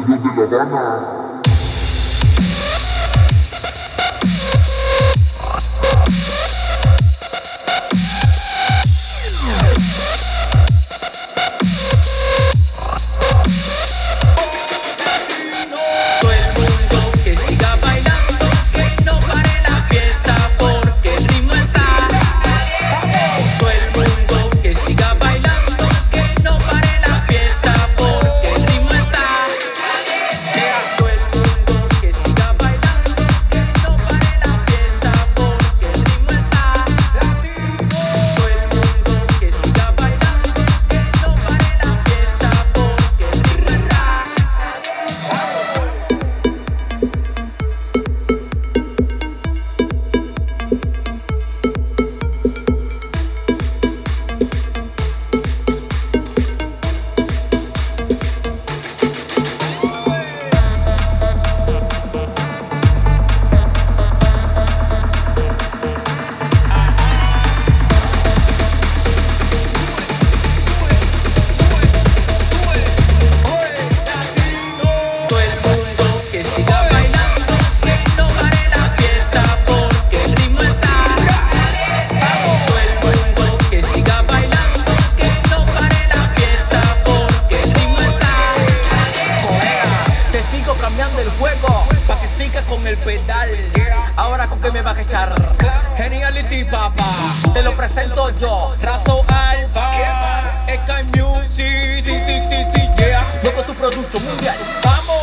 salió de La Habana. Que. Ahora con qué me vas a echar. Geniality, papá. Te lo presento yo. Razo Alba. Sky Music. Sí, sí, sí, yeah. Loco tu producto mundial. Vamos.